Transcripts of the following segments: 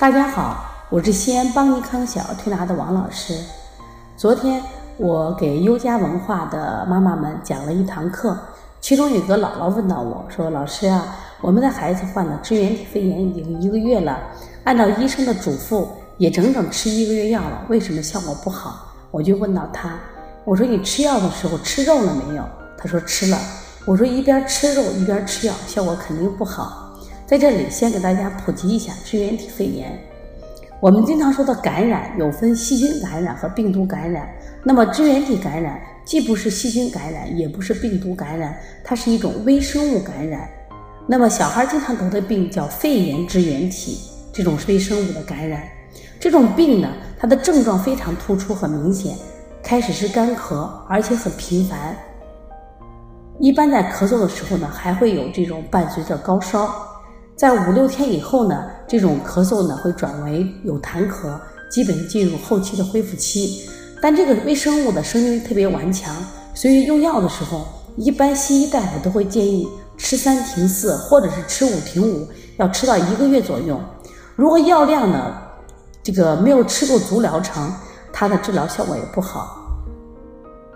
大家好，我是西安邦尼康小儿推拿的王老师。昨天我给优家文化的妈妈们讲了一堂课，其中有个姥姥问到我说：“老师啊，我们的孩子患了支原体肺炎已经一个月了，按照医生的嘱咐，也整整吃一个月药了，为什么效果不好？”我就问到他，我说：“你吃药的时候吃肉了没有？”他说：“吃了。”我说：“一边吃肉一边吃药，效果肯定不好。”在这里先给大家普及一下支原体肺炎。我们经常说的感染有分细菌感染和病毒感染。那么支原体感染既不是细菌感染，也不是病毒感染，它是一种微生物感染。那么小孩经常得的病叫肺炎支原体，这种微生物的感染。这种病呢，它的症状非常突出和明显，开始是干咳，而且很频繁。一般在咳嗽的时候呢，还会有这种伴随着高烧。在五六天以后呢，这种咳嗽呢会转为有痰咳，基本进入后期的恢复期。但这个微生物的生命力特别顽强，所以用药的时候，一般西医大夫都会建议吃三停四，或者是吃五停五，要吃到一个月左右。如果药量呢，这个没有吃够足疗程，它的治疗效果也不好。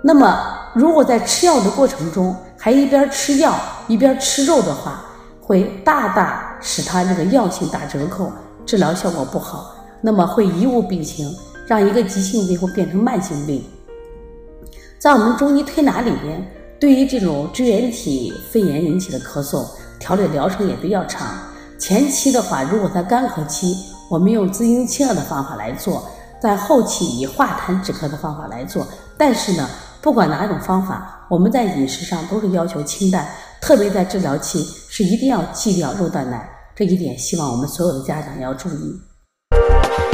那么，如果在吃药的过程中还一边吃药一边吃肉的话，会大大使它这个药性打折扣，治疗效果不好，那么会贻误病情，让一个急性病会变成慢性病。在我们中医推拿里边，对于这种支原体肺炎引起的咳嗽，调理疗程也比较长。前期的话，如果在干咳期，我们用滋阴清热的方法来做；在后期以化痰止咳的方法来做。但是呢，不管哪种方法，我们在饮食上都是要求清淡。特别在治疗期是一定要忌掉肉蛋奶，这一点希望我们所有的家长要注意。